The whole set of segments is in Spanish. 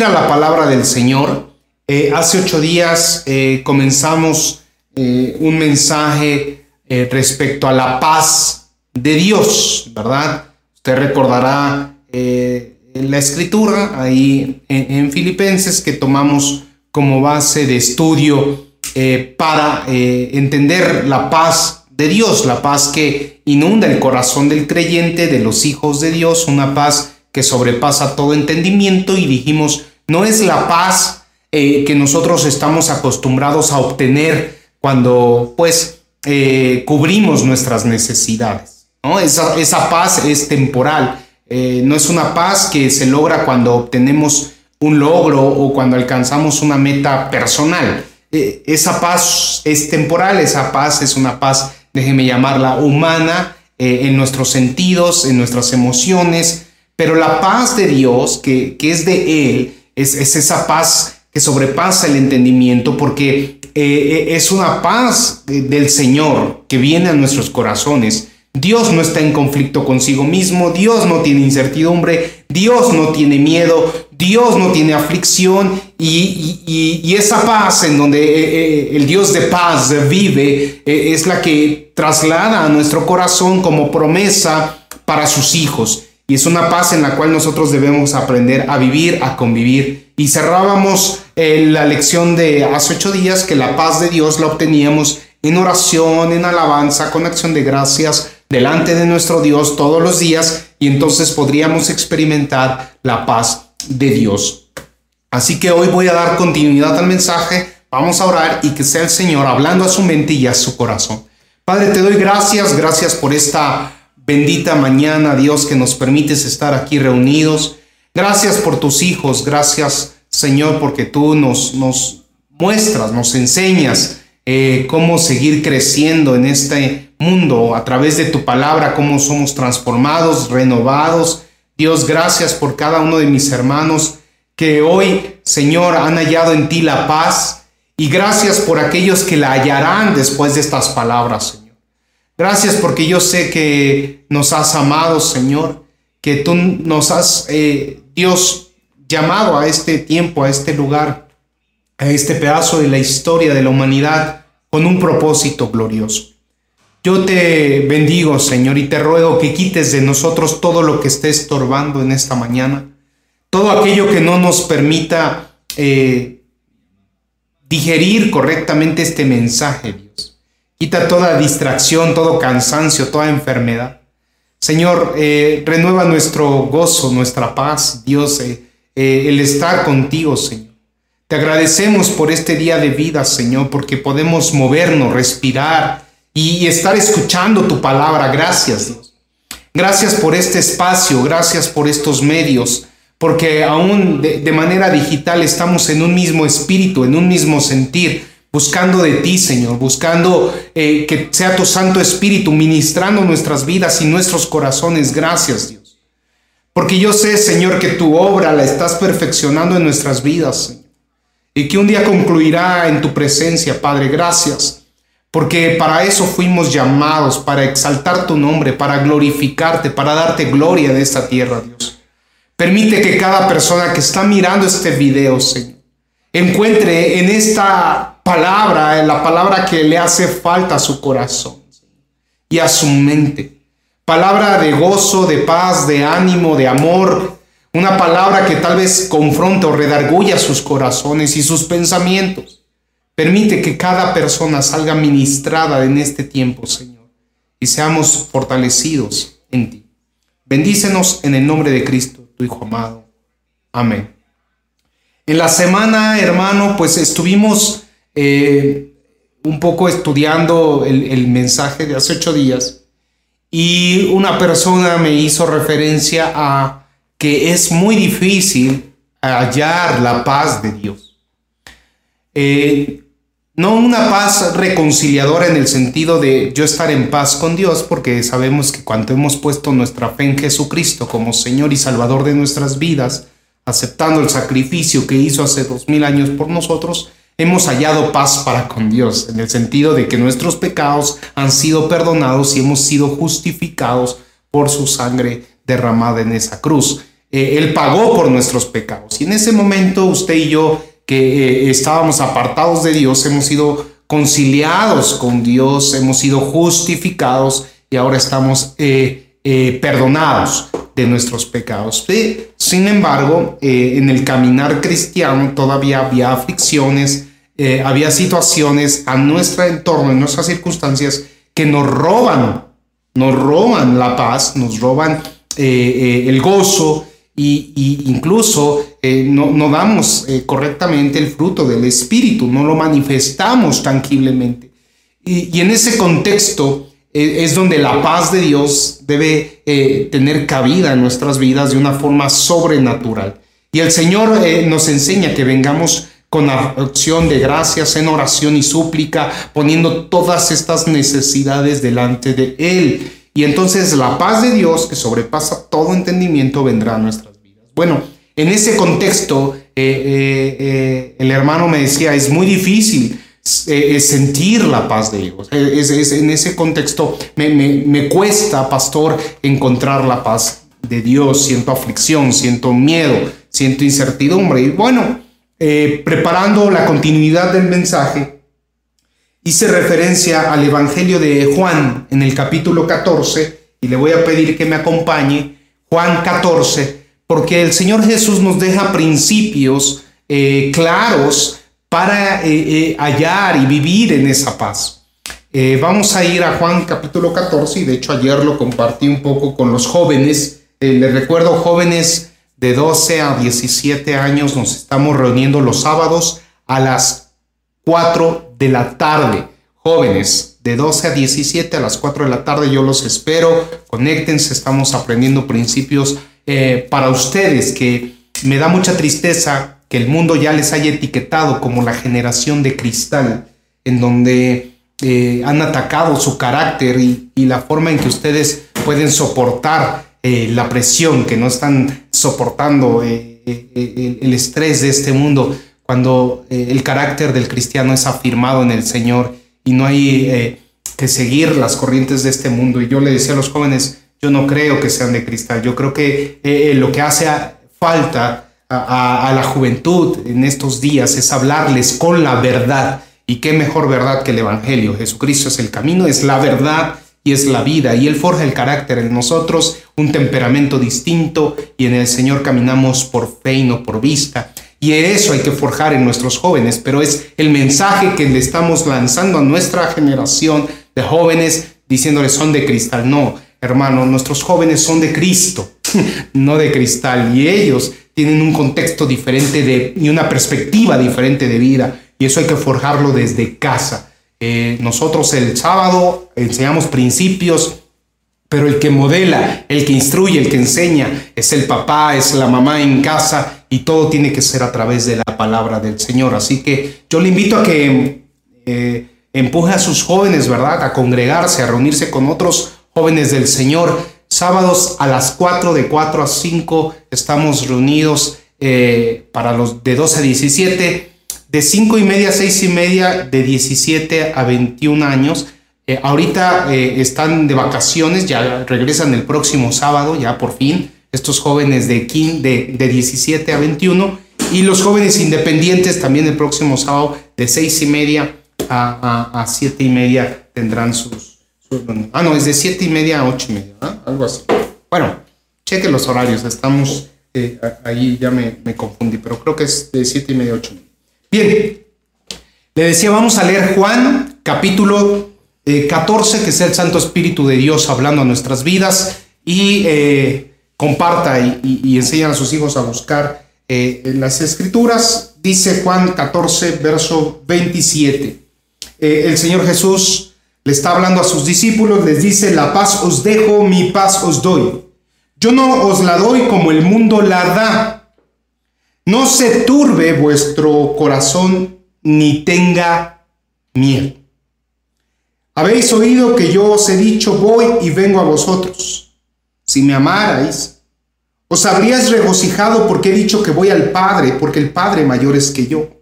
ir a la palabra del Señor. Eh, hace ocho días eh, comenzamos eh, un mensaje respecto a la paz de Dios, ¿verdad? Usted recordará la escritura ahí en, Filipenses que tomamos como base de estudio para entender la paz de Dios, la paz que inunda el corazón del creyente, de los hijos de Dios, una paz que sobrepasa todo entendimiento y dijimos, no es la paz eh, que nosotros estamos acostumbrados a obtener cuando pues eh, cubrimos nuestras necesidades. ¿no? Esa, esa paz es temporal, eh, no es una paz que se logra cuando obtenemos un logro o cuando alcanzamos una meta personal. esa paz es temporal, esa paz es una paz, déjeme llamarla humana, en nuestros sentidos, en nuestras emociones, pero la paz de Dios, que, es de Él, es, esa paz que sobrepasa el entendimiento porque eh, eh, es una paz del Señor que viene a nuestros corazones. Dios no está en conflicto consigo mismo, Dios no tiene incertidumbre, Dios no tiene miedo, Dios no tiene aflicción y, esa paz en donde eh, el Dios de paz vive es la que traslada a nuestro corazón como promesa para sus hijos. Y es una paz en la cual nosotros debemos aprender a vivir, a convivir. Y cerrábamos eh, la lección de hace ocho días que la paz de Dios la obteníamos en oración, en alabanza, con acción de gracias delante de nuestro Dios todos los días y entonces podríamos experimentar la paz de Dios. Así que hoy voy a dar continuidad al mensaje, vamos a orar y que sea el Señor hablando a su mente y a su corazón. Padre, te doy gracias, gracias por esta Bendita mañana, Dios, que nos permites estar aquí reunidos. Gracias por tus hijos, gracias, Señor, porque tú nos, nos muestras, nos enseñas eh, cómo seguir creciendo en este mundo a través de tu palabra, cómo somos transformados, renovados. Dios, gracias por cada uno de mis hermanos que hoy, Señor, han hallado en ti la paz y gracias por aquellos que la hallarán después de estas palabras, Señor. Gracias porque yo sé que nos has amado, Señor, que tú nos has, eh, Dios, llamado a este tiempo, a este lugar, a este pedazo de la historia de la humanidad con un propósito glorioso. Yo te bendigo, Señor, y te ruego que quites de nosotros todo lo que esté estorbando en esta mañana, todo aquello que no nos permita eh, digerir correctamente este mensaje, Dios. Quita toda distracción, todo cansancio, toda enfermedad. Señor, eh, renueva nuestro gozo, nuestra paz, Dios, eh, eh, el estar contigo, Señor. Te agradecemos por este día de vida, Señor, porque podemos movernos, respirar y, estar escuchando tu palabra. Gracias, Dios. Gracias por este espacio, gracias por estos medios, porque aún de manera digital estamos en un mismo espíritu, en un mismo sentir, buscando de ti, Señor, buscando eh, que sea tu Santo Espíritu ministrando nuestras vidas y nuestros corazones. Gracias, Dios. Porque yo sé, Señor, que tu obra la estás perfeccionando en nuestras vidas, Señor. Y que un día concluirá en tu presencia, Padre. Gracias. Porque para eso fuimos llamados, para exaltar tu nombre, para glorificarte, para darte gloria de esta tierra, Dios. Permite que cada persona que está mirando este video, Señor, encuentre en esta palabra, la palabra que le hace falta a su corazón y a su mente. Palabra de gozo, de paz, de ánimo, de amor. Una palabra que tal vez confronte o redarguya sus corazones y sus pensamientos. Permite que cada persona salga ministrada en este tiempo, Señor, y seamos fortalecidos en ti. Bendícenos en el nombre de Cristo, tu Hijo amado. Amén. En la semana, hermano, pues estuvimos eh, un poco estudiando el, mensaje de hace ocho días y una persona me hizo referencia a que es muy difícil hallar la paz de Dios. Eh, no una paz reconciliadora en el sentido de yo estar en paz con Dios, porque sabemos que cuando hemos puesto nuestra fe en Jesucristo como Señor y Salvador de nuestras vidas, aceptando el sacrificio que hizo hace dos mil años por nosotros, hemos hallado paz para con Dios, en el sentido de que nuestros pecados han sido perdonados y hemos sido justificados por su sangre derramada en esa cruz. Eh, él pagó por nuestros pecados. Y en ese momento usted y yo, que eh, estábamos apartados de Dios, hemos sido conciliados con Dios, hemos sido justificados y ahora estamos eh, perdonados de nuestros pecados. Sin embargo, en el caminar cristiano todavía había aflicciones, había situaciones a nuestro entorno, en nuestras circunstancias, que nos roban, nos roban la paz, nos roban el gozo, y, incluso eh, no, damos eh, correctamente el fruto del Espíritu, no lo manifestamos tangiblemente. Y, en ese contexto eh, es donde la paz de Dios debe tener cabida en nuestras vidas de una forma sobrenatural. Y el Señor nos enseña que vengamos con acción de gracias en oración y súplica, poniendo todas estas necesidades delante de Él. Y entonces la paz de Dios, que sobrepasa todo entendimiento, vendrá a nuestra bueno, en ese contexto, eh, eh, eh, el hermano me decía, es muy difícil sentir la paz de Dios. Es, en ese contexto me, cuesta, pastor, encontrar la paz de Dios. Siento aflicción, siento miedo, siento incertidumbre. Y bueno, preparando la continuidad del mensaje, hice referencia al Evangelio de Juan en el capítulo 14 y le voy a pedir que me acompañe. Juan 14, porque el Señor Jesús nos deja principios eh, claros para eh, eh, hallar y vivir en esa paz. vamos a ir a Juan capítulo 14 y de hecho ayer lo compartí un poco con los jóvenes. les recuerdo jóvenes de 12 a 17 años nos estamos reuniendo los sábados a las 4 de la tarde. Jóvenes de 12 a 17 a las 4 de la tarde yo los espero. Conéctense, estamos aprendiendo principios eh, para ustedes que me da mucha tristeza que el mundo ya les haya etiquetado como la generación de cristal, en donde eh, han atacado su carácter y, la forma en que ustedes pueden soportar eh, la presión, que no están soportando el estrés de este mundo, cuando el carácter del cristiano es afirmado en el Señor y no hay que seguir las corrientes de este mundo. Y yo le decía a los jóvenes, yo no creo que sean de cristal. Yo creo que eh, lo que hace falta a, la juventud en estos días es hablarles con la verdad. Y qué mejor verdad que el Evangelio. Jesucristo es el camino, es la verdad y es la vida. Y Él forja el carácter en nosotros, un temperamento distinto. Y en el Señor caminamos por fe y no por vista. Y eso hay que forjar en nuestros jóvenes. Pero es el mensaje que le estamos lanzando a nuestra generación de jóvenes diciéndoles son de cristal. No, hermano, nuestros jóvenes son de Cristo, no de cristal, y ellos tienen un contexto diferente de, y una perspectiva diferente de vida, y eso hay que forjarlo desde casa. Eh, nosotros el sábado enseñamos principios, pero el que modela, el que instruye, el que enseña es el papá, es la mamá en casa, y todo tiene que ser a través de la palabra del Señor. Así que yo le invito a que eh, empuje a sus jóvenes, ¿verdad? A congregarse, a reunirse con otros jóvenes del Señor. Sábados a las 4, de 4 a 5 estamos reunidos eh, para los de 12 a 17, de 5 y media a 6 y media, de 17 a 21 años. Eh, ahorita eh, están de vacaciones, ya regresan el próximo sábado, ya por fin, estos jóvenes de, de, de 17 a 21 y los jóvenes independientes también el próximo sábado de 6 y media a, a, a 7 y media tendrán sus, Ah, no, es de 7 y media a 8 y media, algo así. Bueno, cheque los horarios, estamos eh, ahí, ya me, confundí, pero creo que es de 7 y media a 8 y media. Bien, le decía, vamos a leer Juan, capítulo 14, eh, que es el Santo Espíritu de Dios hablando a nuestras vidas, y eh, comparta y, y, enseña a sus hijos a buscar en las escrituras. Dice Juan 14, verso 27. el Señor Jesús está hablando a sus discípulos, les dice, la paz os dejo, mi paz os doy. Yo no os la doy como el mundo la da. No se turbe vuestro corazón ni tenga miedo. Habéis oído que yo os he dicho, voy y vengo a vosotros. Si me amarais, os habríais regocijado porque he dicho que voy al Padre, porque el Padre mayor es que yo.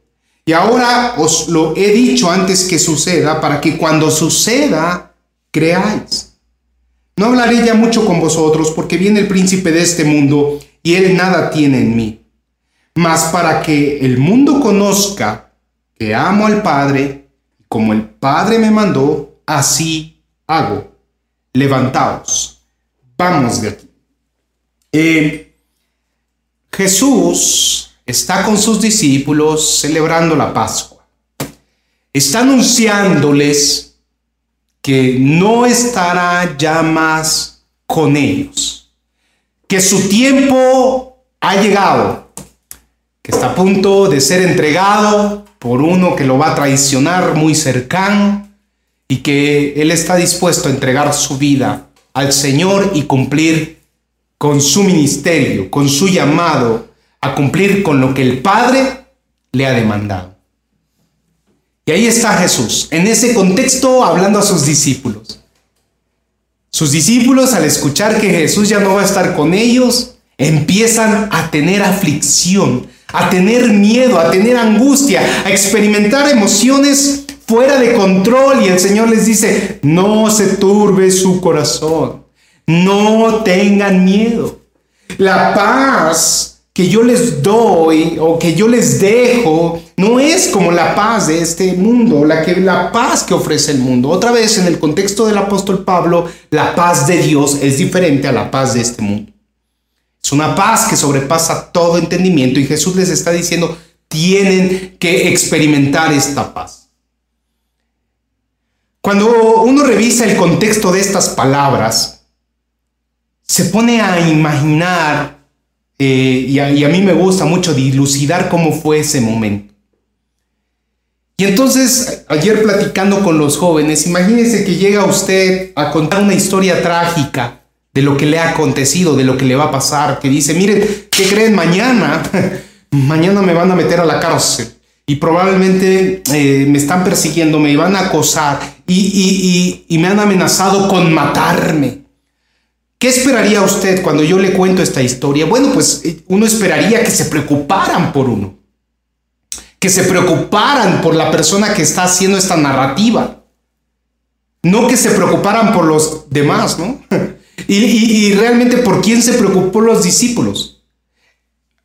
Y ahora os lo he dicho antes que suceda, para que cuando suceda, creáis. No hablaré ya mucho con vosotros, porque viene el príncipe de este mundo, y él nada tiene en mí. Mas para que el mundo conozca que amo al Padre, como el Padre me mandó, así hago. Levantaos, vamos de aquí. Eh, Jesús está con sus discípulos celebrando la Pascua. Está anunciándoles que no estará ya más con ellos, que su tiempo ha llegado, que está a punto de ser entregado por uno que lo va a traicionar muy cercano y que Él está dispuesto a entregar su vida al Señor y cumplir con su ministerio, con su llamado a cumplir con lo que el Padre le ha demandado. Y ahí está Jesús, en ese contexto hablando a sus discípulos. Sus discípulos al escuchar que Jesús ya no va a estar con ellos, empiezan a tener aflicción, a tener miedo, a tener angustia, a experimentar emociones fuera de control y el Señor les dice, no se turbe su corazón, no tengan miedo. La paz que yo les doy o que yo les dejo no es como la paz de este mundo, la que la paz que ofrece el mundo. Otra vez en el contexto del apóstol Pablo, la paz de Dios es diferente a la paz de este mundo. Es una paz que sobrepasa todo entendimiento y Jesús les está diciendo, tienen que experimentar esta paz. Cuando uno revisa el contexto de estas palabras, se pone a imaginar eh, y, a, mí me gusta mucho dilucidar cómo fue ese momento. Y entonces, ayer platicando con los jóvenes, imagínense que llega usted a contar una historia trágica de lo que le ha acontecido, de lo que le va a pasar, que dice, miren, ¿qué creen mañana? mañana me van a meter a la cárcel y probablemente eh, me están persiguiendo, me van a acosar y, y me han amenazado con matarme. ¿Qué esperaría usted cuando yo le cuento esta historia? Bueno, pues eh, uno esperaría que se preocuparan por uno, que se preocuparan por la persona que está haciendo esta narrativa, no que se preocuparan por los demás, ¿no? y, realmente por quién se preocupó los discípulos.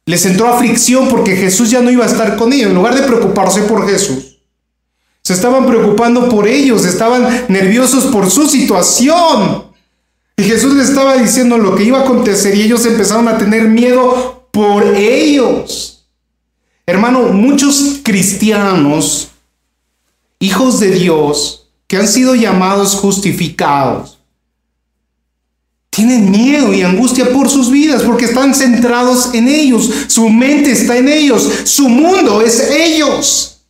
Les entró aflicción porque Jesús ya no iba a estar con ellos. En lugar de preocuparse por Jesús, se estaban preocupando por ellos, estaban nerviosos por su situación. Y Jesús les estaba diciendo lo que iba a acontecer y ellos empezaron a tener miedo por ellos. Hermano, muchos cristianos, hijos de Dios, que han sido llamados justificados, tienen miedo y angustia por sus vidas porque están centrados en ellos. Su mente está en ellos. Su mundo es ellos.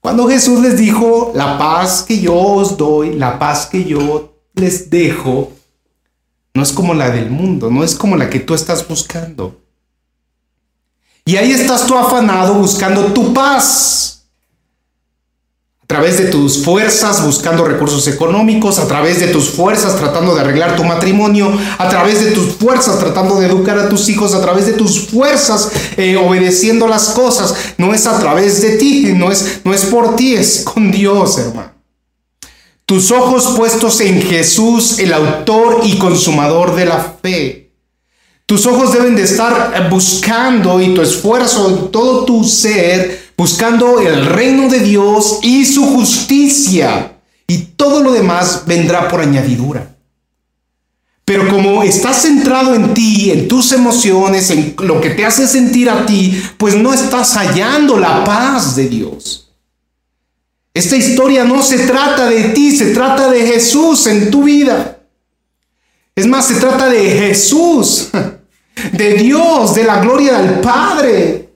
Cuando Jesús les dijo, la paz que yo os doy, la paz que yo les dejo no es como la del mundo, no es como la que tú estás buscando. Y ahí estás tú afanado buscando tu paz. A través de tus fuerzas buscando recursos económicos, a través de tus fuerzas tratando de arreglar tu matrimonio, a través de tus fuerzas tratando de educar a tus hijos, a través de tus fuerzas eh, obedeciendo las cosas. No es a través de ti, no es, no es por ti, es con Dios, hermano. Tus ojos puestos en Jesús, el autor y consumador de la fe. Tus ojos deben de estar buscando y tu esfuerzo, todo tu ser, buscando el reino de Dios y su justicia. Y todo lo demás vendrá por añadidura. Pero como estás centrado en ti, en tus emociones, en lo que te hace sentir a ti, pues no estás hallando la paz de Dios. Esta historia no se trata de ti, se trata de Jesús en tu vida. Es más, se trata de Jesús, de Dios, de la gloria del Padre.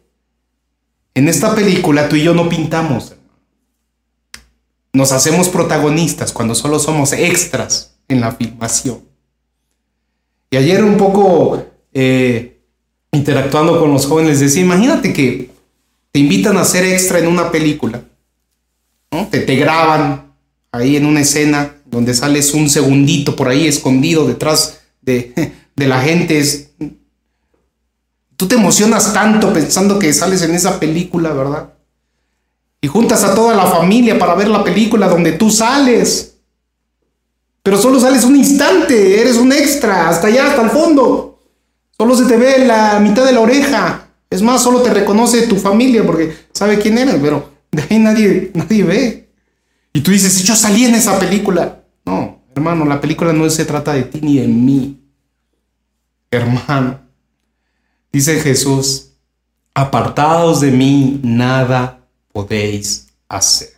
En esta película tú y yo no pintamos. Nos hacemos protagonistas cuando solo somos extras en la filmación. Y ayer un poco eh, interactuando con los jóvenes decía, imagínate que te invitan a ser extra en una película te, graban ahí en una escena donde sales un segundito por ahí escondido detrás de, de la gente. Tú te emocionas tanto pensando que sales en esa película, ¿verdad? Y juntas a toda la familia para ver la película donde tú sales. Pero solo sales un instante, eres un extra, hasta allá, hasta el fondo. Solo se te ve la mitad de la oreja. Es más, solo te reconoce tu familia porque sabe quién eres, pero de ahí nadie, nadie ve. Y tú dices, yo salí en esa película. No, hermano, la película no se trata de ti ni de mí. Hermano, dice Jesús, apartados de mí, nada podéis hacer.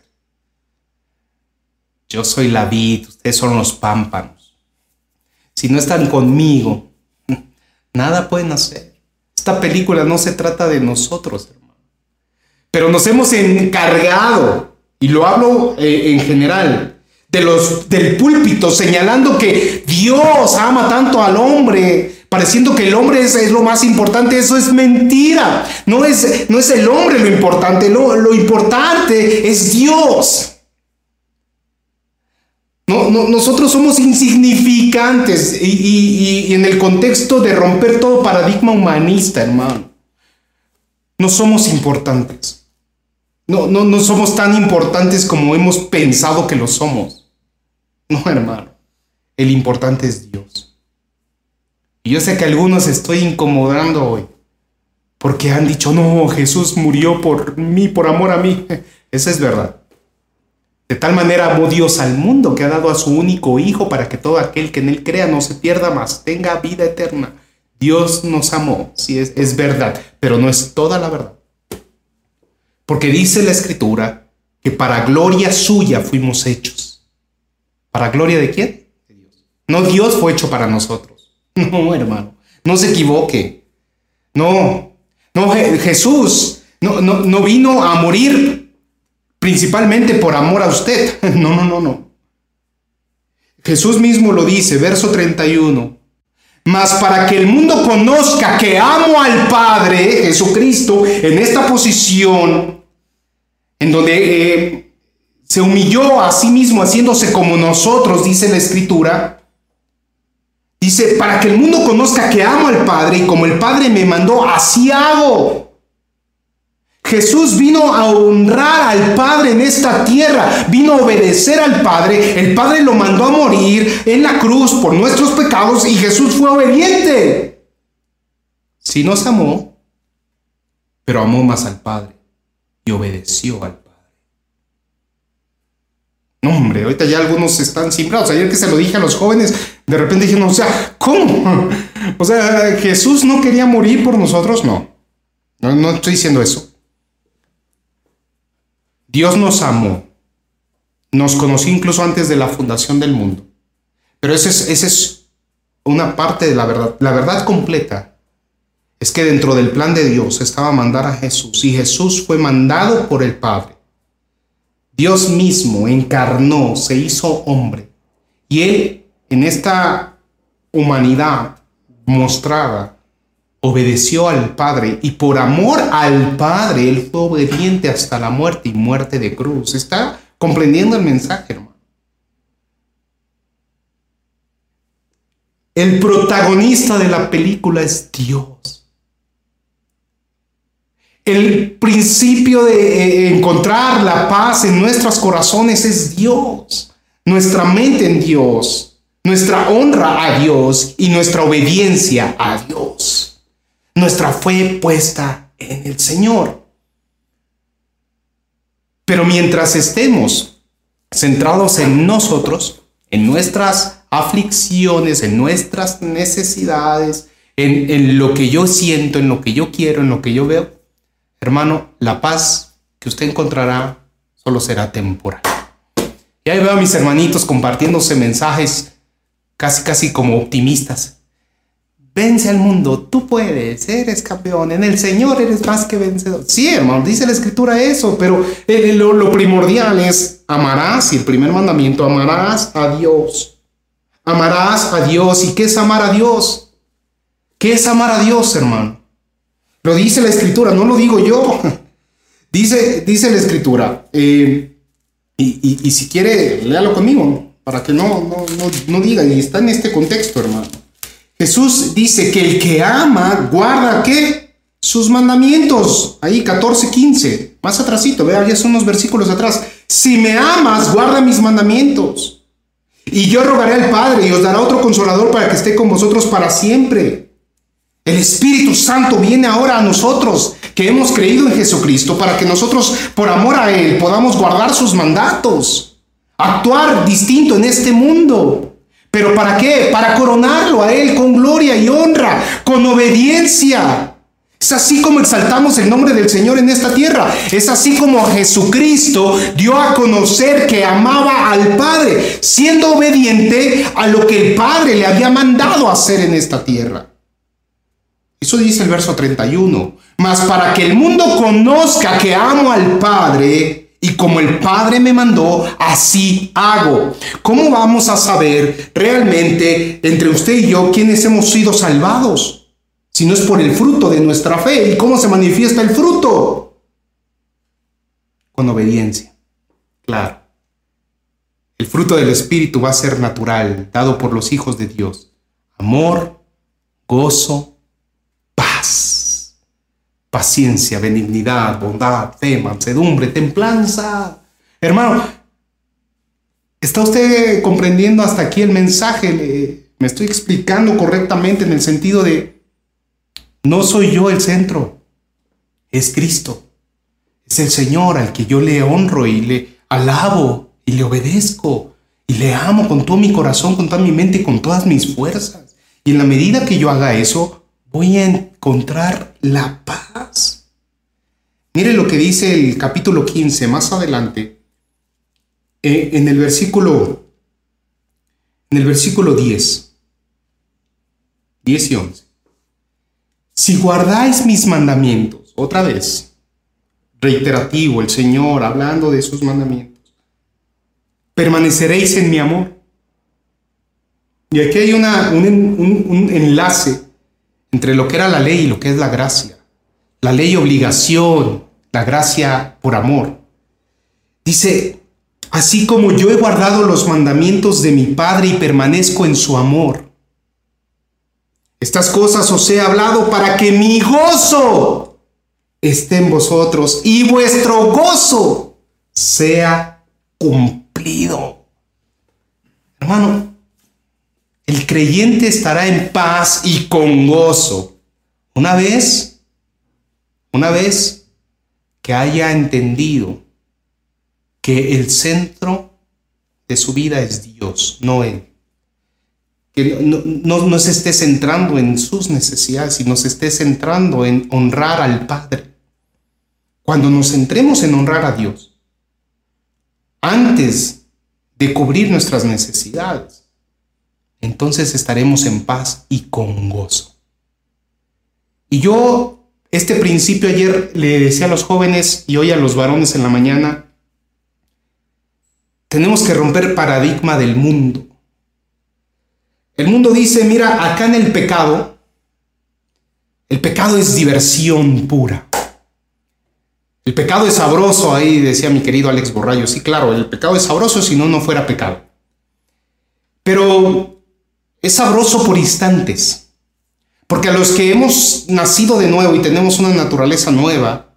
Yo soy la vid, ustedes son los pámpanos. Si no están conmigo, nada pueden hacer. Esta película no se trata de nosotros. Pero nos hemos encargado, y lo hablo eh, en general, de los, del púlpito, señalando que Dios ama tanto al hombre, pareciendo que el hombre es, lo más importante. Eso es mentira. No es, no es el hombre lo importante, lo, lo importante es Dios. No, nosotros somos insignificantes y, en el contexto de romper todo paradigma humanista, hermano. No somos importantes. No, no, no somos tan importantes como hemos pensado que lo somos. No, hermano. El importante es Dios. Y yo sé que algunos estoy incomodando hoy. Porque han dicho, no, Jesús murió por mí, por amor a mí. Esa es verdad. De tal manera amó Dios al mundo que ha dado a su único Hijo para que todo aquel que en él crea no se pierda más, tenga vida eterna. Dios nos amó, sí es, es verdad, pero no es toda la verdad. Porque dice la Escritura que para gloria suya fuimos hechos. ¿Para gloria de quién? De Dios. No Dios fue hecho para nosotros. No, hermano, no se equivoque. No, no, Jesús no, no, no vino a morir principalmente por amor a usted. No, no, no, no. Jesús mismo lo dice, verso 31. Mas para que el mundo conozca que amo al Padre, Jesucristo, en esta posición, en donde eh, se humilló a sí mismo haciéndose como nosotros, dice la Escritura, dice, para que el mundo conozca que amo al Padre y como el Padre me mandó, así hago. Jesús vino a honrar al Padre en esta tierra, vino a obedecer al Padre, el Padre lo mandó a morir en la cruz por nuestros pecados y Jesús fue obediente. Sí nos amó, pero amó más al Padre y obedeció al Padre. No, hombre, ahorita ya algunos están simbrados. Ayer que se lo dije a los jóvenes, de repente dijeron, o sea, ¿cómo? O sea, Jesús no quería morir por nosotros, no. No, no estoy diciendo eso. Dios nos amó, nos conoció incluso antes de la fundación del mundo. Pero esa es, es una parte de la verdad. La verdad completa es que dentro del plan de Dios estaba mandar a Jesús y Jesús fue mandado por el Padre. Dios mismo encarnó, se hizo hombre y él en esta humanidad mostrada obedeció al Padre y por amor al Padre él fue obediente hasta la muerte y muerte de cruz. ¿Está comprendiendo el mensaje, hermano? El protagonista de la película es Dios. El principio de eh, encontrar la paz en nuestros corazones es Dios. Nuestra mente en Dios. Nuestra honra a Dios y nuestra obediencia a Dios nuestra fe puesta en el Señor. Pero mientras estemos centrados en nosotros, en nuestras aflicciones, en nuestras necesidades, en, lo que yo siento, en lo que yo quiero, en lo que yo veo, hermano, la paz que usted encontrará solo será temporal. Y ahí veo a mis hermanitos compartiéndose mensajes casi, casi como optimistas. Vence al mundo, tú puedes, eres campeón, en el Señor eres más que vencedor. Sí, hermano, dice la escritura eso, pero eh, lo, primordial es amarás, y el primer mandamiento, amarás a Dios. Amarás a Dios. ¿Y qué es amar a Dios? ¿Qué es amar a Dios, hermano? Lo dice la escritura, no lo digo yo. Dice, dice la escritura, eh, y, si quiere, léalo conmigo, para que no, no, no, no diga, y está en este contexto, hermano. Jesús dice que el que ama guarda qué? Sus mandamientos. Ahí 14, 15. Más atrásito, vea, ya son unos versículos atrás. Si me amas, guarda mis mandamientos. Y yo rogaré al Padre y os dará otro consolador para que esté con vosotros para siempre. El Espíritu Santo viene ahora a nosotros que hemos creído en Jesucristo para que nosotros, por amor a Él, podamos guardar sus mandatos, actuar distinto en este mundo. ¿Pero para qué? Para coronarlo a Él con gloria y honra, con obediencia. Es así como exaltamos el nombre del Señor en esta tierra. Es así como Jesucristo dio a conocer que amaba al Padre, siendo obediente a lo que el Padre le había mandado hacer en esta tierra. Eso dice el verso 31. Mas para que el mundo conozca que amo al Padre y como el Padre me mandó, así hago. ¿Cómo vamos a saber realmente entre usted y yo quiénes hemos sido salvados? Si no es por el fruto de nuestra fe. ¿Y cómo se manifiesta el fruto? Con obediencia. Claro. El fruto del Espíritu va a ser natural, dado por los hijos de Dios. Amor, gozo, paciencia, benignidad, bondad, fe, mansedumbre, templanza. Hermano, ¿está usted comprendiendo hasta aquí el mensaje? me estoy explicando correctamente en el sentido de, no soy yo el centro, es Cristo. Es el Señor al que yo le honro y le alabo y le obedezco y le amo con todo mi corazón, con toda mi mente y con todas mis fuerzas. Y en la medida que yo haga eso, voy a encontrar la paz. Mire lo que dice el capítulo 15 más adelante, eh, en el versículo, en el versículo 10, 10 y 11. Si guardáis mis mandamientos, otra vez, reiterativo el Señor hablando de sus mandamientos, permaneceréis en mi amor. Y aquí hay una, un, un enlace entre lo que era la ley y lo que es la gracia. La ley obligación, la gracia por amor. Dice, así como yo he guardado los mandamientos de mi Padre y permanezco en su amor. Estas cosas os he hablado para que mi gozo esté en vosotros y vuestro gozo sea cumplido. Hermano, el creyente estará en paz y con gozo. Una vez, una vez que haya entendido que el centro de su vida es Dios, no Él. Que no, no, se esté centrando en sus necesidades, sino se esté centrando en honrar al Padre. Cuando nos centremos en honrar a Dios, antes de cubrir nuestras necesidades, entonces estaremos en paz y con gozo. Y yo, este principio ayer le decía a los jóvenes y hoy a los varones en la mañana, tenemos que romper paradigma del mundo. El mundo dice, mira, acá en el pecado, el pecado es diversión pura. El pecado es sabroso, ahí decía mi querido Alex Borrayo. Sí, claro, el pecado es sabroso si no, no fuera pecado. Pero es sabroso por instantes. Porque a los que hemos nacido de nuevo y tenemos una naturaleza nueva,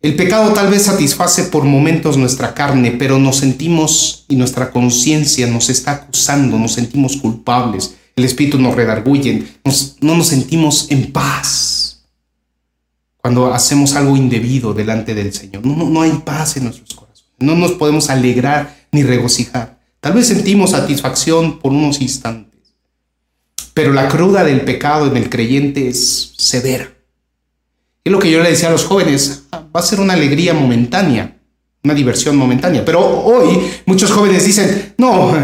el pecado tal vez satisface por momentos nuestra carne, pero nos sentimos y nuestra conciencia nos está acusando, nos sentimos culpables, el espíritu nos redarguye, no nos sentimos en paz cuando hacemos algo indebido delante del Señor. No, hay paz en nuestros corazones, no nos podemos alegrar ni regocijar. Tal vez sentimos satisfacción por unos instantes, pero la cruda del pecado en el creyente es severa. Es lo que yo le decía a los jóvenes, va a ser una alegría momentánea, una diversión momentánea, pero hoy muchos jóvenes dicen, no,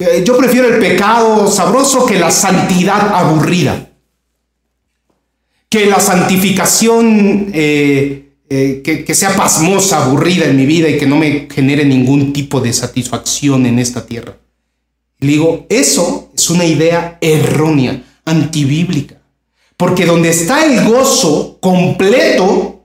eh, yo prefiero el pecado sabroso que la santidad aburrida, que la santificación eh, eh, que, sea pasmosa, aburrida en mi vida y que no me genere ningún tipo de satisfacción en esta tierra. le digo, eso es una idea errónea, antibíblica. Porque donde está el gozo completo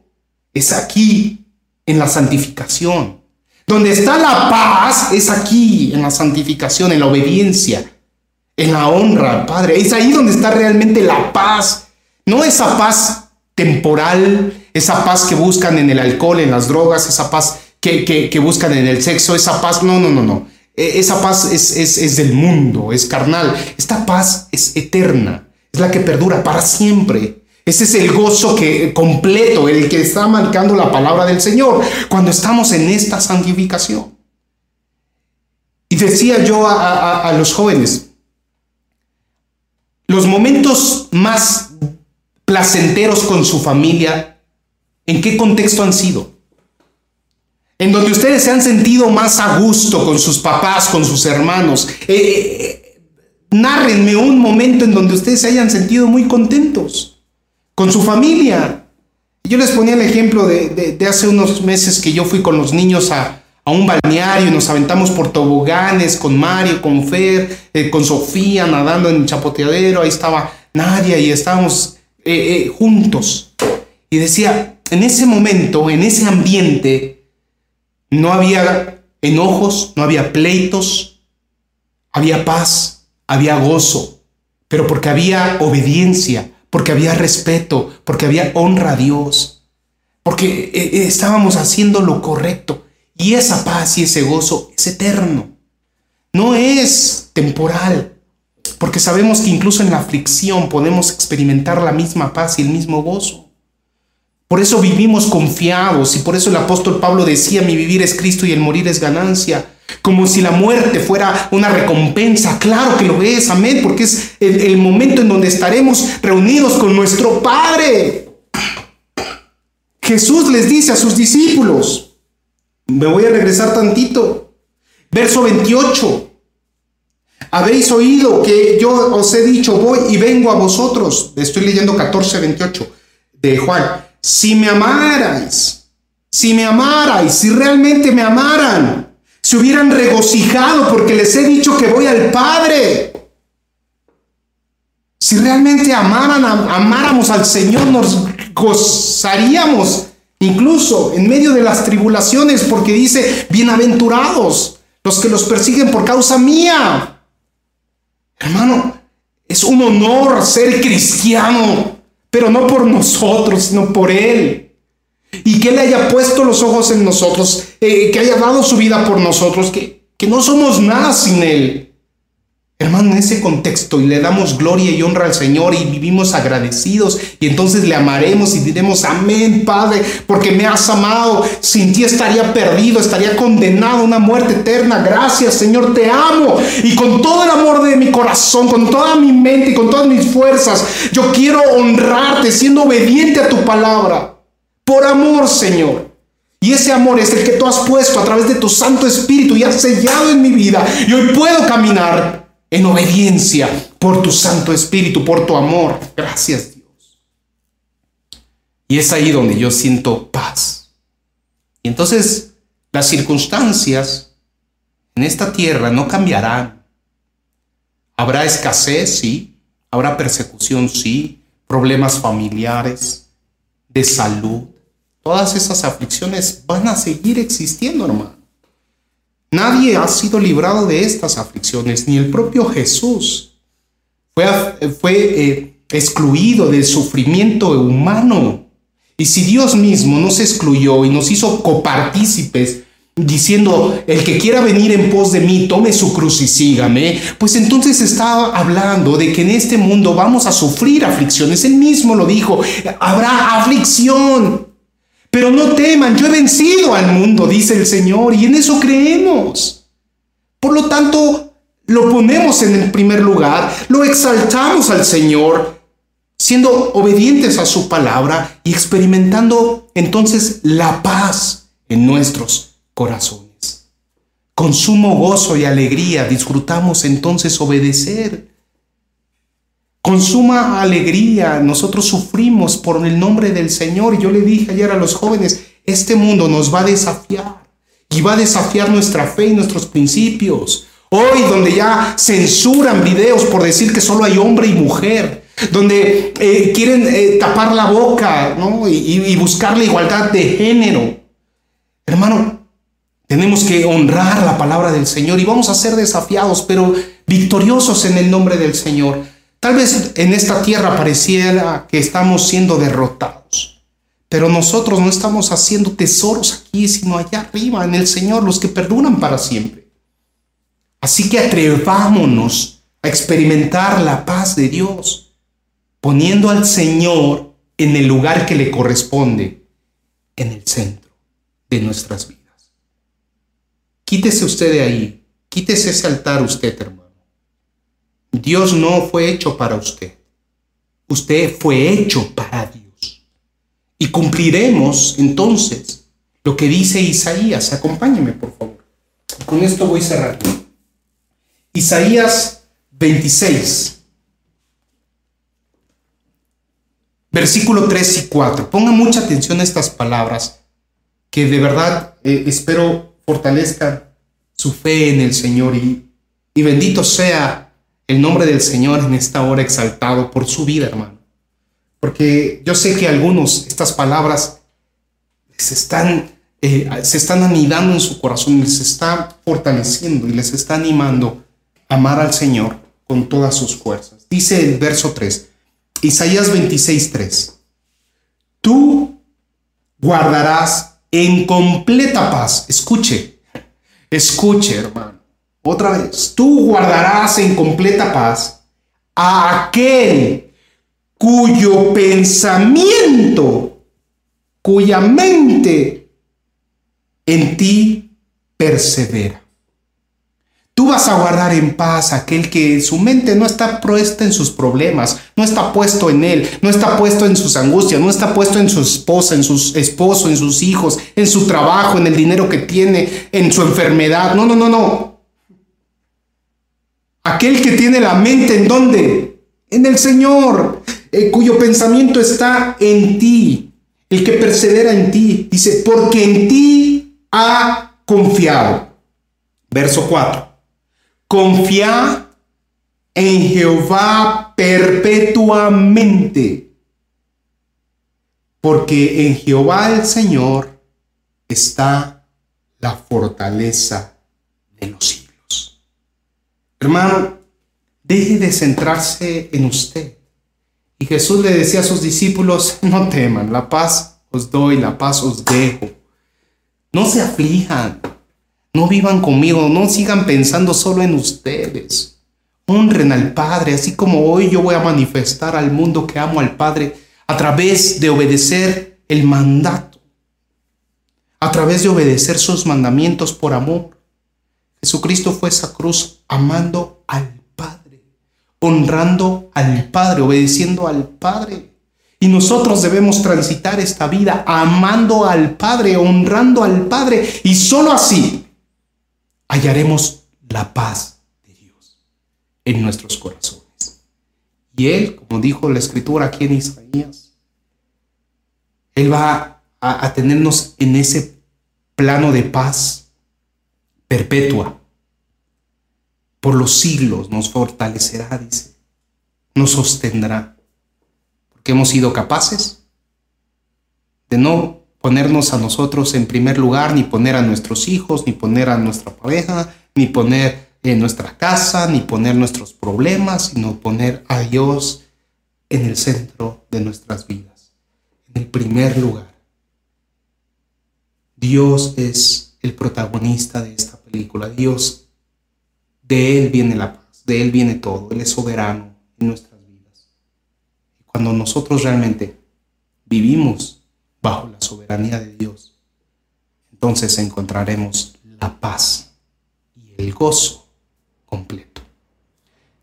es aquí, en la santificación. Donde está la paz es aquí, en la santificación, en la obediencia, en la honra Padre. Es ahí donde está realmente la paz. No esa paz temporal, esa paz que buscan en el alcohol, en las drogas, esa paz que, buscan en el sexo, esa paz, no, no, no, no. E, esa paz es, es, del mundo, es carnal. Esta paz es eterna, es la que perdura para siempre. Ese es el gozo que, completo, el que está marcando la palabra del Señor cuando estamos en esta santificación. Y decía yo a, a los jóvenes, los momentos más placenteros con su familia, ¿en qué contexto han sido? En donde ustedes se han sentido más a gusto con sus papás, con sus hermanos. Eh, eh, nárrenme un momento en donde ustedes se hayan sentido muy contentos con su familia. Yo les ponía el ejemplo de, hace unos meses que yo fui con los niños a, un balneario y nos aventamos por toboganes con Mario, con Fer, eh, con Sofía nadando en el chapoteadero. Ahí estaba Nadia y estábamos eh, eh, juntos. Y decía, en ese momento, en ese ambiente, no había enojos, no había pleitos, había paz, había gozo, pero porque había obediencia, porque había respeto, porque había honra a Dios, porque eh, estábamos haciendo lo correcto. Y esa paz y ese gozo es eterno, no es temporal. Porque sabemos que incluso en la aflicción podemos experimentar la misma paz y el mismo gozo. Por eso vivimos confiados y por eso el apóstol Pablo decía, mi vivir es Cristo y el morir es ganancia. Como si la muerte fuera una recompensa. Claro que lo es, amén, porque es el, momento en donde estaremos reunidos con nuestro Padre. Jesús les dice a sus discípulos, me voy a regresar tantito, verso 28. Habéis oído que yo os he dicho, voy y vengo a vosotros. Estoy leyendo 14, 28 de Juan. Si me amarais, si me amarais, si realmente me amaran, se hubieran regocijado porque les he dicho que voy al Padre. Si realmente amaran, amáramos al Señor, nos gozaríamos incluso en medio de las tribulaciones, porque dice, bienaventurados los que los persiguen por causa mía. Hermano, es un honor ser cristiano, pero no por nosotros, sino por Él. Y que Él haya puesto los ojos en nosotros, eh, que haya dado su vida por nosotros, que, que no somos nada sin Él. Hermano, en ese contexto y le damos gloria y honra al Señor y vivimos agradecidos y entonces le amaremos y diremos, amén, Padre, porque me has amado. Sin ti estaría perdido, estaría condenado a una muerte eterna. Gracias, Señor, te amo. Y con todo el amor de mi corazón, con toda mi mente y con todas mis fuerzas, yo quiero honrarte siendo obediente a tu palabra. Por amor, Señor. Y ese amor es el que tú has puesto a través de tu Santo Espíritu y has sellado en mi vida. Y hoy puedo caminar en obediencia por tu Santo Espíritu, por tu amor. Gracias Dios. Y es ahí donde yo siento paz. Y entonces las circunstancias en esta tierra no cambiarán. Habrá escasez, sí. Habrá persecución, sí. Problemas familiares, de salud. Todas esas aflicciones van a seguir existiendo, hermano. Nadie ha sido librado de estas aflicciones, ni el propio Jesús fue, fue eh, excluido del sufrimiento humano. Y si Dios mismo nos excluyó y nos hizo copartícipes, diciendo, el que quiera venir en pos de mí, tome su cruz y sígame, pues entonces está hablando de que en este mundo vamos a sufrir aflicciones. Él mismo lo dijo, habrá aflicción. Pero no teman, yo he vencido al mundo, dice el Señor, y en eso creemos. Por lo tanto, lo ponemos en el primer lugar, lo exaltamos al Señor, siendo obedientes a su palabra y experimentando entonces la paz en nuestros corazones. Con sumo gozo y alegría disfrutamos entonces obedecer con suma alegría nosotros sufrimos por el nombre del Señor. Y yo le dije ayer a los jóvenes, este mundo nos va a desafiar y va a desafiar nuestra fe y nuestros principios. Hoy donde ya censuran videos por decir que solo hay hombre y mujer, donde eh, quieren eh, tapar la boca y, y buscar la igualdad de género. Hermano, tenemos que honrar la palabra del Señor y vamos a ser desafiados, pero victoriosos en el nombre del Señor. Tal vez en esta tierra pareciera que estamos siendo derrotados, pero nosotros no estamos haciendo tesoros aquí, sino allá arriba en el Señor, los que perduran para siempre. Así que atrevámonos a experimentar la paz de Dios. poniendo al Señor en el lugar que le corresponde, en el centro de nuestras vidas. Quítese usted de ahí, quítese ese altar usted, hermano. Dios no fue hecho para usted. Usted fue hecho para Dios. Y cumpliremos entonces lo que dice Isaías. Acompáñeme, por favor. Con esto voy cerrando. Isaías 26. Versículo 3 y 4. Ponga mucha atención a estas palabras que de verdad eh, espero fortalezcan su fe en el Señor y, y bendito sea el nombre del Señor en esta hora exaltado por su vida, hermano. Porque yo sé que algunos estas palabras les están, eh, se están anidando en su corazón, les está fortaleciendo y les está animando a amar al Señor con todas sus fuerzas. Dice el verso 3, Isaías 26:3. Tú guardarás en completa paz. Escuche, escuche, hermano. Otra vez, tú guardarás en completa paz a aquel cuyo pensamiento, cuya mente en ti persevera. Tú vas a guardar en paz aquel que su mente no está puesta en sus problemas, no está puesto en él, no está puesto en sus angustias, no está puesto en su esposa, en su esposo, en sus hijos, en su trabajo, en el dinero que tiene, en su enfermedad. No, no, no, no. Aquel que tiene la mente en dónde? En el Señor, eh, cuyo pensamiento está en ti, el que persevera en ti. Dice, porque en ti ha confiado. Verso 4 Confía en Jehová perpetuamente, porque en Jehová el Señor está la fortaleza de los siglos. Hermano, deje de centrarse en usted. Y Jesús le decía a sus discípulos, no teman, la paz os doy, la paz os dejo. No se aflijan, no vivan conmigo, no sigan pensando solo en ustedes. Honren al Padre, así como hoy yo voy a manifestar al mundo que amo al Padre a través de obedecer el mandato, a través de obedecer sus mandamientos por amor. Jesucristo fue esa cruz amando al Padre, honrando al Padre, obedeciendo al Padre. Y nosotros debemos transitar esta vida amando al Padre, honrando al Padre. Y solo así hallaremos la paz de Dios en nuestros corazones. Y Él, como dijo la escritura aquí en Isaías, Él va a, tenernos en ese plano de paz perpetua. Por los siglos nos fortalecerá, dice, nos sostendrá, porque hemos sido capaces de no ponernos a nosotros en primer lugar, ni poner a nuestros hijos, ni poner a nuestra pareja, ni poner en nuestra casa, ni poner nuestros problemas, sino poner a Dios en el centro de nuestras vidas, en el primer lugar. Dios es el protagonista de esta película. Dios, de Él viene la paz, de Él viene todo. Él es soberano en nuestras vidas. Cuando nosotros realmente vivimos bajo la soberanía de Dios, entonces encontraremos la paz y el gozo completo.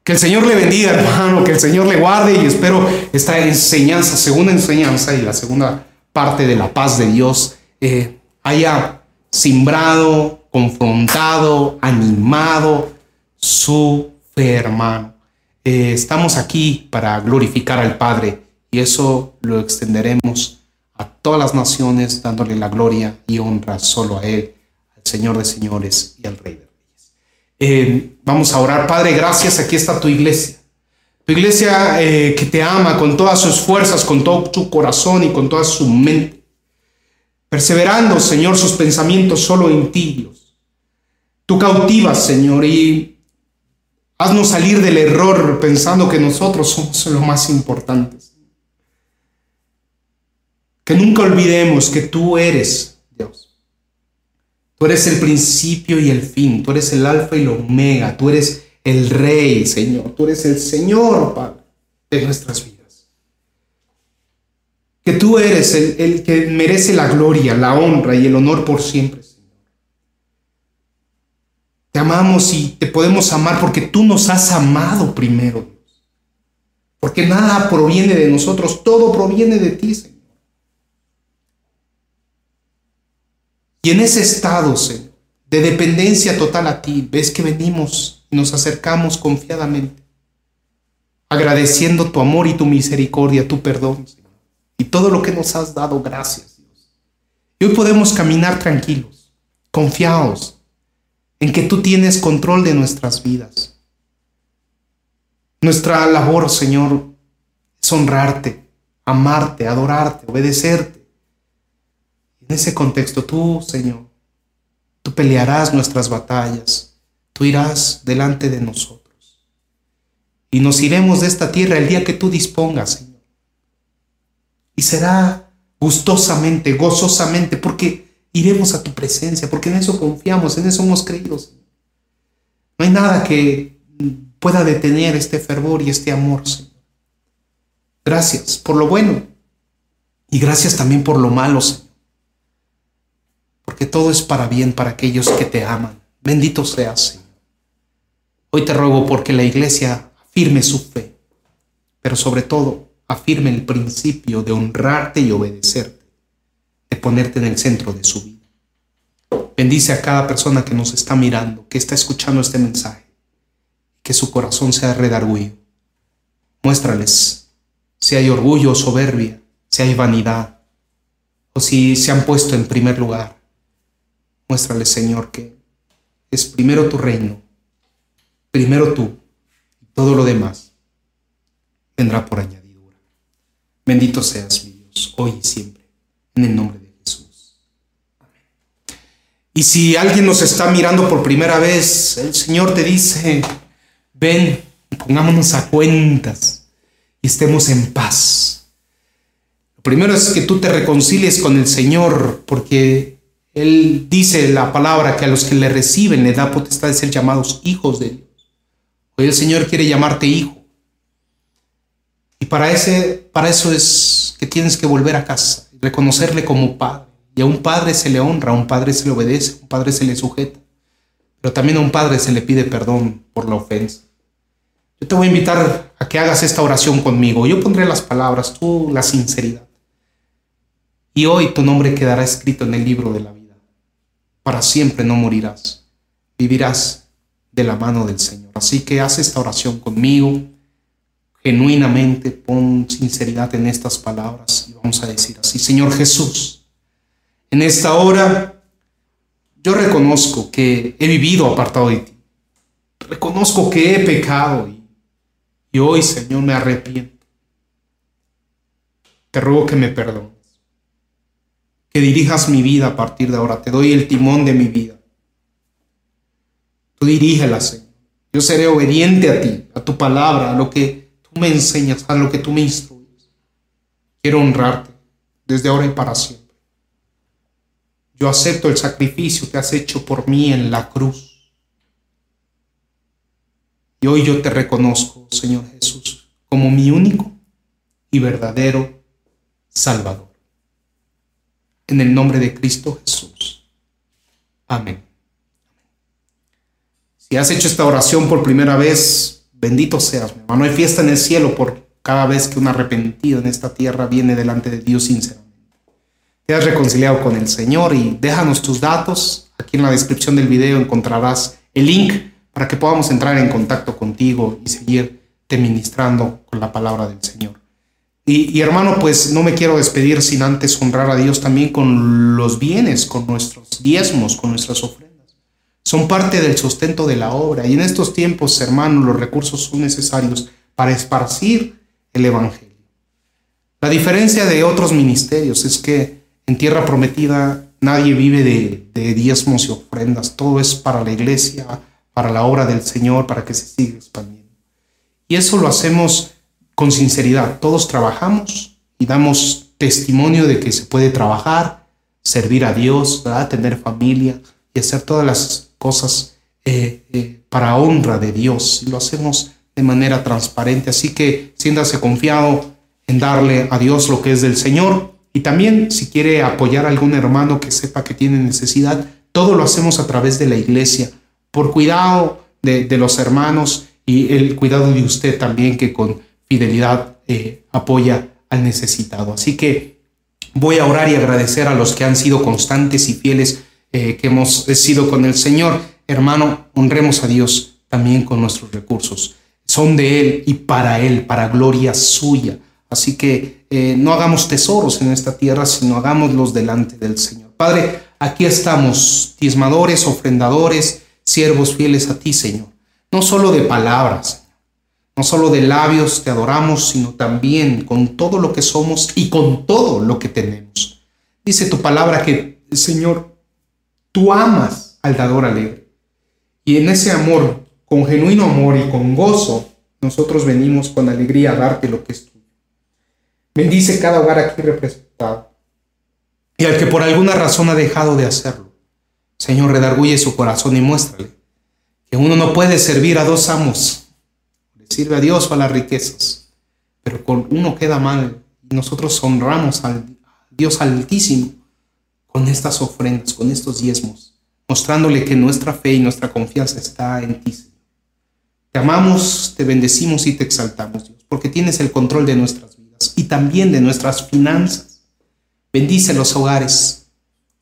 Que el Señor le bendiga, hermano, que el Señor le guarde y espero esta enseñanza, segunda enseñanza y la segunda parte de la paz de Dios eh, haya simbrado, confrontado, animado su fe, hermano. Eh, estamos aquí para glorificar al Padre y eso lo extenderemos a todas las naciones, dándole la gloria y honra solo a Él, al Señor de señores y al Rey de reyes. Eh, vamos a orar, Padre, gracias, aquí está tu iglesia. Tu iglesia eh, que te ama con todas sus fuerzas, con todo su corazón y con toda su mente. Perseverando, Señor, sus pensamientos solo en ti, Dios. Tú cautivas, Señor, y haznos salir del error pensando que nosotros somos lo más importantes. Que nunca olvidemos que tú eres Dios. Tú eres el principio y el fin. Tú eres el alfa y el omega. Tú eres el rey, Señor. Tú eres el Señor, Padre, de nuestras vidas. que tú eres el, el que merece la gloria, la honra y el honor por siempre. Te amamos y te podemos amar porque tú nos has amado primero. Porque nada proviene de nosotros, todo proviene de ti, Señor. Y en ese estado, Señor, de dependencia total a ti, ves que venimos y nos acercamos confiadamente, agradeciendo tu amor y tu misericordia, tu perdón, Señor, y todo lo que nos has dado, gracias, Dios. Y hoy podemos caminar tranquilos, confiados en que tú tienes control de nuestras vidas. Nuestra labor, Señor, es honrarte, amarte, adorarte, obedecerte. En ese contexto, tú, Señor, tú pelearás nuestras batallas, tú irás delante de nosotros. Y nos iremos de esta tierra el día que tú dispongas, Señor. Y será gustosamente, gozosamente, porque iremos a tu presencia, porque en eso confiamos, en eso hemos creído. No hay nada que pueda detener este fervor y este amor, Señor. Gracias por lo bueno y gracias también por lo malo, Señor. Porque todo es para bien para aquellos que te aman. Bendito seas, Señor. Hoy te ruego porque la iglesia afirme su fe, pero sobre todo afirme el principio de honrarte y obedecerte, de ponerte en el centro de su vida. Bendice a cada persona que nos está mirando, que está escuchando este mensaje, que su corazón sea redarguido. Muéstrales si hay orgullo o soberbia, si hay vanidad, o si se han puesto en primer lugar. Muéstrales, Señor, que es primero tu reino, primero tú, y todo lo demás vendrá por añadidura. Bendito seas, mi Dios, hoy y siempre, en el nombre de Jesús. Y si alguien nos está mirando por primera vez, el Señor te dice, ven, pongámonos a cuentas y estemos en paz. Lo primero es que tú te reconcilies con el Señor, porque Él dice la palabra que a los que le reciben le da potestad de ser llamados hijos de Dios. Hoy el Señor quiere llamarte hijo. Y para, ese, para eso es que tienes que volver a casa, reconocerle como padre. Y a un padre se le honra, a un padre se le obedece, a un padre se le sujeta. Pero también a un padre se le pide perdón por la ofensa. Yo te voy a invitar a que hagas esta oración conmigo. Yo pondré las palabras, tú la sinceridad. Y hoy tu nombre quedará escrito en el libro de la vida. Para siempre no morirás. Vivirás de la mano del Señor. Así que haz esta oración conmigo. Genuinamente pon sinceridad en estas palabras y vamos a decir así, Señor Jesús, en esta hora yo reconozco que he vivido apartado de ti. Reconozco que he pecado y, hoy, Señor, me arrepiento. Te ruego que me perdones. Que dirijas mi vida a partir de ahora. Te doy el timón de mi vida. Tú dirígela, Señor. Yo seré obediente a ti, a tu palabra, a lo que me enseñas, a lo que tú me instruyes. Quiero honrarte desde ahora y para siempre. Yo acepto el sacrificio que has hecho por mí en la cruz. Y hoy yo te reconozco, Señor Jesús, como mi único y verdadero Salvador. En el nombre de Cristo Jesús. Amén. Si has hecho esta oración por primera vez, bendito seas, mi hermano. Hay fiesta en el cielo por cada vez que un arrepentido en esta tierra viene delante de Dios sinceramente. Te has reconciliado con el Señor y déjanos tus datos. Aquí en la descripción del video encontrarás el link para que podamos entrar en contacto contigo y seguirte ministrando con la palabra del Señor. Y, y, hermano, pues no me quiero despedir sin antes honrar a Dios también con los bienes, con nuestros diezmos, con nuestras ofrendas. Son parte del sustento de la obra. Y en estos tiempos, hermano, los recursos son necesarios para esparcir el Evangelio. La diferencia de otros ministerios es que en tierra prometida nadie vive de, de diezmos y ofrendas. Todo es para la iglesia, para la obra del Señor, para que se siga expandiendo. Y eso lo hacemos con sinceridad. Todos trabajamos y damos testimonio de que se puede trabajar, servir a Dios, ¿verdad? tener familia y hacer todas las cosas eh, eh, para honra de Dios. Y lo hacemos de manera transparente. Así que siéntase confiado en darle a Dios lo que es del Señor. Y también si quiere apoyar a algún hermano que sepa que tiene necesidad, todo lo hacemos a través de la iglesia, por cuidado de, los hermanos y el cuidado de usted también que con fidelidad eh, apoya al necesitado. Así que voy a orar y agradecer a los que han sido constantes y fieles eh, que hemos sido con el Señor. Hermano, honremos a Dios también con nuestros recursos. Son de Él y para Él, para gloria suya. Así que eh, no hagamos tesoros en esta tierra, sino hagámoslos delante del Señor. Padre, aquí estamos, tismadores, ofrendadores, siervos fieles a ti, Señor. No solo de palabras, no solo de labios te adoramos, sino también con todo lo que somos y con todo lo que tenemos. Dice tu palabra que, Señor, tú amas al dador alegre. Y en ese amor, con genuino amor y con gozo, nosotros venimos con alegría a darte lo que es tuyo. Bendice cada hogar aquí representado. Y al que por alguna razón ha dejado de hacerlo, Señor, redarguye su corazón y muéstrale que uno no puede servir a dos amos. Le sirve a Dios o a las riquezas. Pero con uno queda mal nosotros honramos al Dios Altísimo con estas ofrendas, con estos diezmos, mostrándole que nuestra fe y nuestra confianza está en ti. Te amamos, te bendecimos y te exaltamos, Dios, porque tienes el control de nuestras vidas y también de nuestras finanzas. Bendice los hogares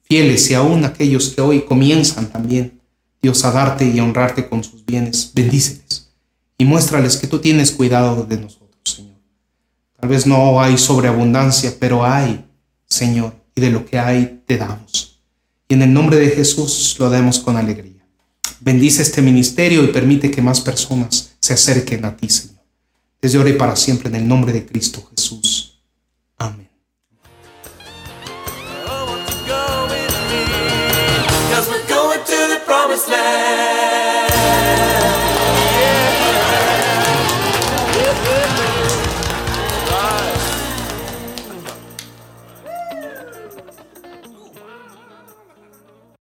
fieles y aún aquellos que hoy comienzan también, Dios, a darte y a honrarte con sus bienes. Bendíceles y muéstrales que tú tienes cuidado de nosotros, Señor. Tal vez no hay sobreabundancia, pero hay, Señor, y de lo que hay te damos. Y en el nombre de Jesús lo damos con alegría. Bendice este ministerio y permite que más personas se acerquen a ti, Señor. Desde ahora y para siempre en el nombre de Cristo Jesús. Amén.